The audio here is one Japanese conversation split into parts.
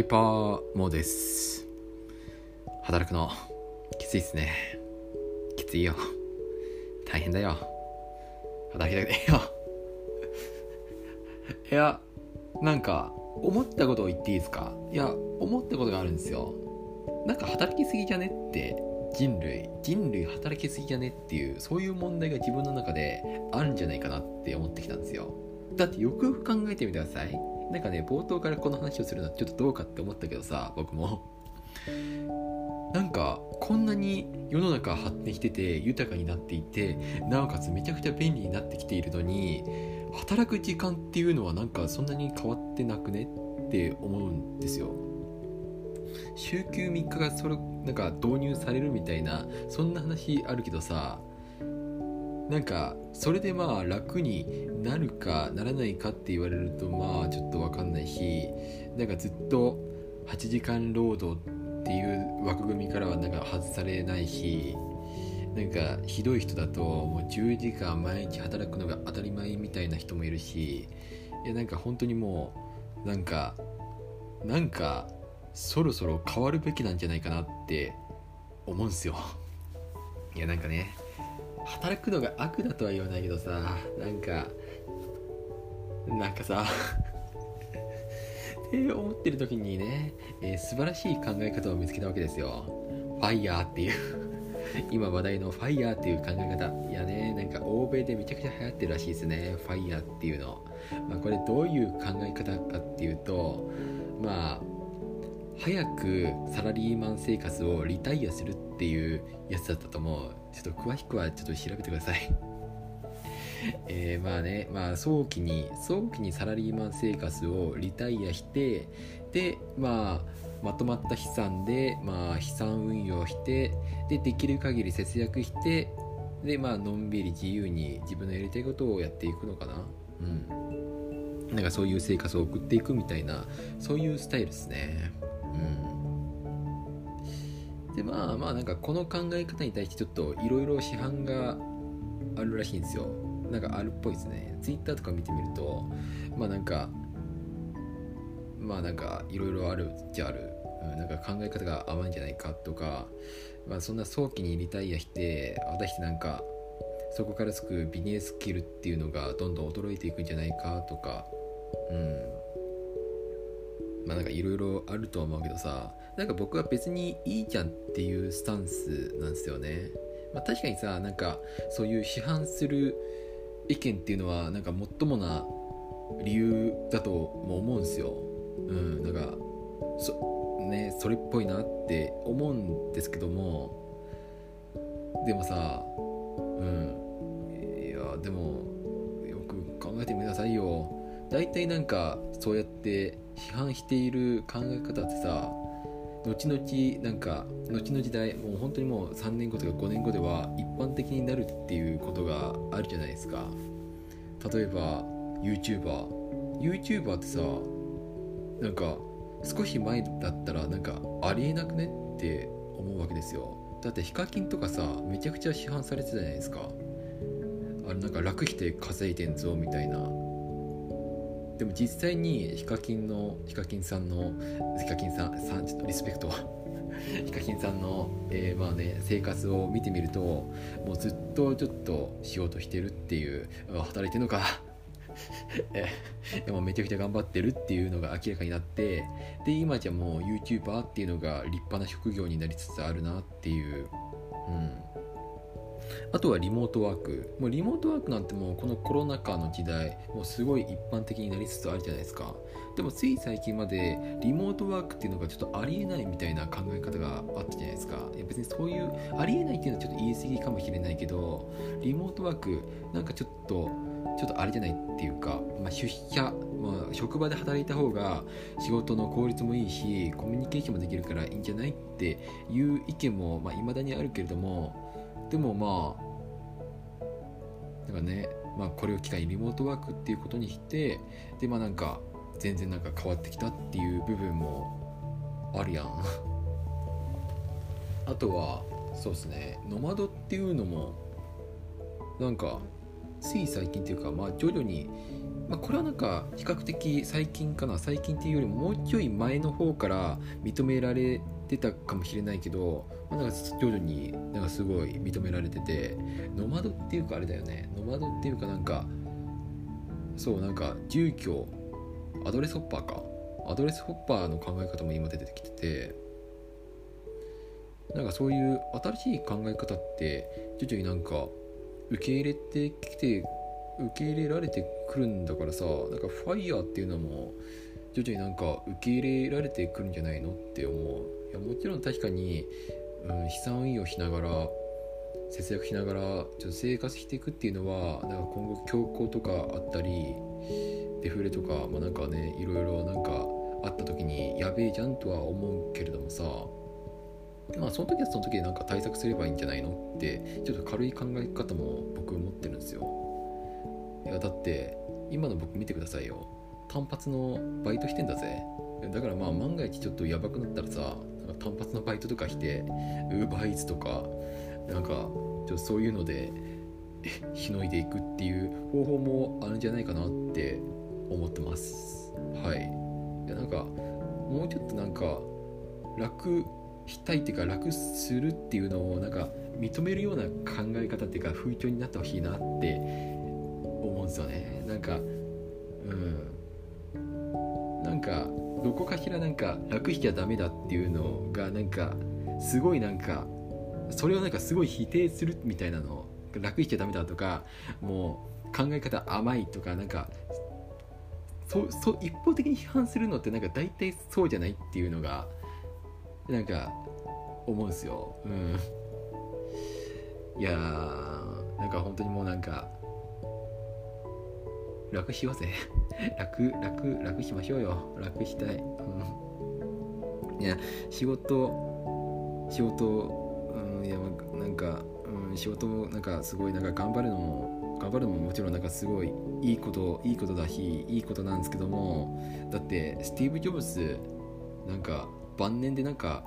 イパーモーです。働くのきついっすね。きついよ。大変だよ。働きたくねえよ。いやなんか思ったことを言っていいですか？いや思ったことがあるんですよ。なんか働きすぎじゃねって人類人類働きすぎじゃねっていうそういう問題が自分の中であるんじゃないかなって思ってきたんですよ。だってよくよく考えてみてください。なんかね冒頭からこの話をするのはちょっとどうかって思ったけどさ僕も。なんかこんなに世の中発展してて豊かになっていてなおかつめちゃくちゃ便利になってきているのに働く時間っていうのはなんかそんなに変わってなくねって思うんですよ。週休3日がそれなんか導入されるみたいなそんな話あるけどさなんかそれでまあ楽になるかならないかって言われるとまあちょっと分かんないしなんかずっと8時間労働っていう枠組みからはなんか外されないしなんかひどい人だともう10時間毎日働くのが当たり前みたいな人もいるしいやなんか本当にもうなんかなんかそろそろ変わるべきなんじゃないかなって思うんすよ。いやなんかね。働くのが悪だとは言わないけどさなんかなんかさ って思ってる時にね、えー、素晴らしい考え方を見つけたわけですよ。ファイヤーっていう。今話題のファイヤーっていう考え方。いやねなんか欧米でめちゃくちゃ流行ってるらしいですね。ファイヤーっていうの、まあ、これどういう考え方かっていうとまあ早くサラリーマン生活をリタイアするっていうやつだったと思うちょっと詳しくはちょっと調べてください えー、まあね、まあ早期に、早期にサラリーマン生活をリタイアして、で、まあ、まとまった資産で、まあ、資産運用して、で、できる限り節約して、で、まあ、のんびり自由に自分のやりたいことをやっていくのかな。うん。なんかそういう生活を送っていくみたいな、そういうスタイルですね。うん。で、まあまあ、なんかこの考え方に対してちょっといろいろ市販があるらしいんですよ。なんかあるっぽいですねツイッターとか見てみるとまあなんかまあなんかいろいろあるっちゃある、うん、なんか考え方が甘いんじゃないかとかまあそんな早期にリタイアして果たしてなんかそこからつくビジネススキルっていうのがどんどん衰えていくんじゃないかとかうんまあなんかいろいろあると思うけどさなんか僕は別にいいじゃんっていうスタンスなんですよねまあ確かにさなんかそういう批判する意見っていうのはなんか最もな理由だとも思うんですよ。うん、なんかそ,、ね、それっぽいなって思うんですけどもでもさうんいやでもよく考えてみなさいよ。大体なんかそうやって批判している考え方ってさ後々なんか後の時代もう本当にもう3年後とか5年後では一般的になるっていうことがあるじゃないですか。例えば YouTuber YouTuber ってさなんか少し前だったらなんかありえなくねって思うわけですよ。だってヒカキンとかさめちゃくちゃ市販されてたじゃないですか。あれなんか楽して稼いでんぞみたいな。でも実際にヒカキンのヒカキンさんのヒカキンさんさんちょっとリスペクト。ヒカキンさんの、えー、まあね生活を見てみるともうずっとちょっと仕事してるっていう働いてんのか。でもめちゃくちゃ頑張ってるっていうのが明らかになってで今じゃもう YouTuber っていうのが立派な職業になりつつあるなっていう。うん。あとはリモートワーク。もうリモートワークなんてもうこのコロナ禍の時代、もうすごい一般的になりつつあるじゃないですか。でもつい最近までリモートワークっていうのがちょっとありえないみたいな考え方があったじゃないですか。いや別にそういうありえないっていうのはちょっと言い過ぎかもしれないけど、リモートワークなんかちょっとちょっとあれじゃないっていうか、まあ、出社、まあ、職場で働いた方が仕事の効率もいいしコミュニケーションもできるからいいんじゃないっていう意見もいまあ、未だにあるけれどもでもまあだからね、まあ、これを機会にリモートワークっていうことにしてでまあなんか全然なんか変わってきたっていう部分もあるやん。あとはそうですねノマドっていうのもなんかつい最近っていうかまあ徐々にまあ、これはなんか比較的最近かな最近っていうよりももうちょい前の方から認められてたかもしれないけど、まあ、なんか徐々になんかすごい認められててノマドっていうかあれだよね。ノマドっていうかなんかそうなんか住居アドレスホッパーか。アドレスホッパーの考え方も今出てきててなんかそういう新しい考え方って徐々になんか受け入れてきて受け入れられてくるんだからさなんかファイヤーっていうのも徐々になんか受け入れられてくるんじゃないのって思う。いやもちろん確かに、うん、資産運用しながら節約しながらちょっと生活していくっていうのはなんか今後強行とかあったりデフレとか、まあ、なんかねいろいろなんかあった時にやべえじゃんとは思うけれどもさまあその時はその時でなんか対策すればいいんじゃないの？ってちょっと軽い考え方も僕持ってるんですよ。いやだって今の僕見てくださいよ。単発のバイトしてんだぜ。だからまあ万が一ちょっとやばくなったらさか単発のバイトとかしてウーバーイーツとかなんかちょそういうのでしのいでいくっていう方法もあるんじゃないかなって思ってます。はい。いやなんかもうちょっとなんか楽したいっていうか楽するっていうのをなんか認めるような考え方っていうか風潮になってほしいなって思うんですよね。なんかうん。なんかどこかしらなんか楽しちゃダメだっていうのがなんかすごいなんかそれをなんかすごい否定するみたいなの楽しちゃダメだとかもう考え方甘いとかなんかそそ一方的に批判するのってなんか大体そうじゃないっていうのがなんか思うんですよ。うん。いやーなんか本当にもうなんか楽しようぜ。楽楽楽しましょうよ。楽したい、うん、いや仕事仕事、うん、いやなんか、うん、仕事もなんかすごいなんか頑張るのも頑張るのももちろんなんかすごいいいこといいことだしいいことなんですけどもだってスティーブ・ジョブズなんか晩年でなんか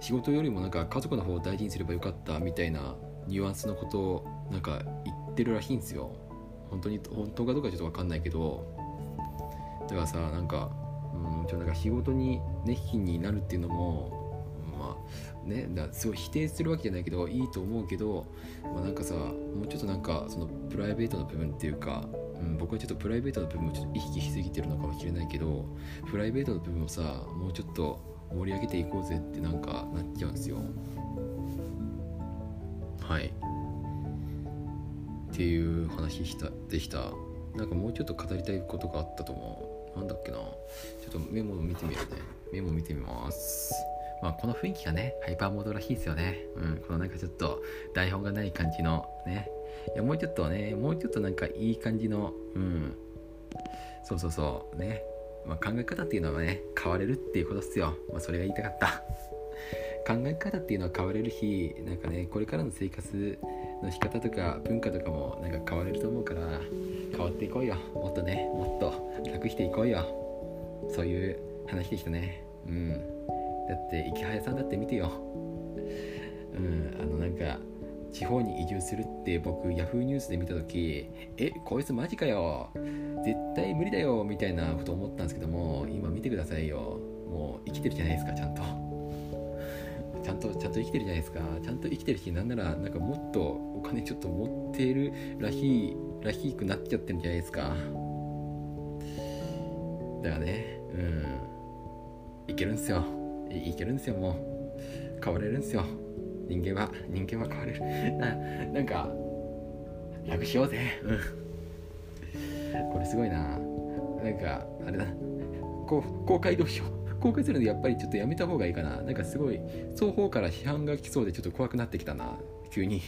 仕事よりもなんか家族の方を大事にすればよかったみたいなニュアンスのことをなんか言ってるらしいんですよ。本当に本当かどうかちょっと分かんないけどだからさなんかうんちょなんか仕事に熱心になるっていうのもまあねだすごい否定するわけじゃないけどいいと思うけど、まあ、なんかさもうちょっとなんかそのプライベートの部分っていうか、うん、僕はちょっとプライベートの部分をちょっと意識しすぎてるのかもしれないけどプライベートの部分をさもうちょっと盛り上げていこうぜってなんかなっちゃうんですよ。はい。っていう話したでした。なんかもうちょっと語りたいことがあったと思う。なんだっけな。ちょっとメモを見てみるね。メモ見てみます。まあこの雰囲気がねハイパーモードらしいですよね。うんこのなんかちょっと台本がない感じのね。いやもうちょっとねもうちょっとなんかいい感じのうん。そうそうそう。ね。まあ、考え方っていうのはね変われるっていうことっすよ、まあ、それが言いたかった。考え方っていうのは変われるしなんかねこれからの生活の仕方とか文化とかもなんか変われると思うから変わっていこうよ。もっとねもっと楽していこうよ。そういう話でしたね。うん。だって池早さんだって見てよ。うん。あのなんか地方に移住するって僕 Yahoo ニュースで見た時えこいつマジかよ。絶対無理だよみたいなこと思ったんですけども今見てくださいよ。もう生きてるじゃないですかちゃんと。ちゃんとちゃんと生きてるじゃないですか。ちゃんと生きてるしなんならなんかもっとお金ちょっと持ってるらしいらしくなっちゃってるんじゃないですか。だからねうん。いけるんすよ。いけるんすよもう。変われるんすよ。人間は人間は変われる。ななんか楽しようぜ。うん。これすごいな。なんかあれだ。こう公開どうしよう。公開するのでやっぱりちょっとやめた方がいいかな。なんかすごい双方から批判が来そうでちょっと怖くなってきたな。急に。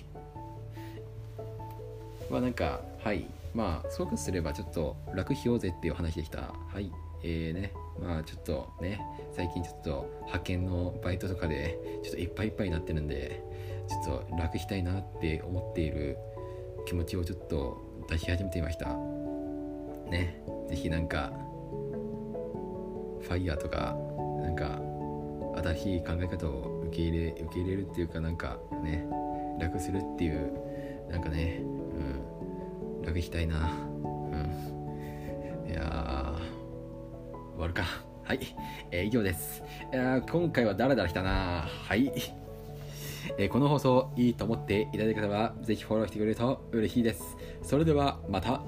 まあなんかはい。まあそうすればちょっと楽しようぜっていう話でした。はい。えーね。まあちょっとね。最近ちょっと派遣のバイトとかでちょっといっぱいいっぱいになってるんでちょっと楽したいなって思っている気持ちをちょっと出し始めていました。ね。是非なんかファイヤーとかなんか新しい考え方を受け入れ受け入れるっていうかなんかね楽するっていうなんかねうん楽したいなうんいや終わるか。はい。えー、以上です。いや今回はダラダラしたなはい。えー、この放送いいと思っていただいた方は、ぜひフォローしてくれると嬉しいです。それでは、また。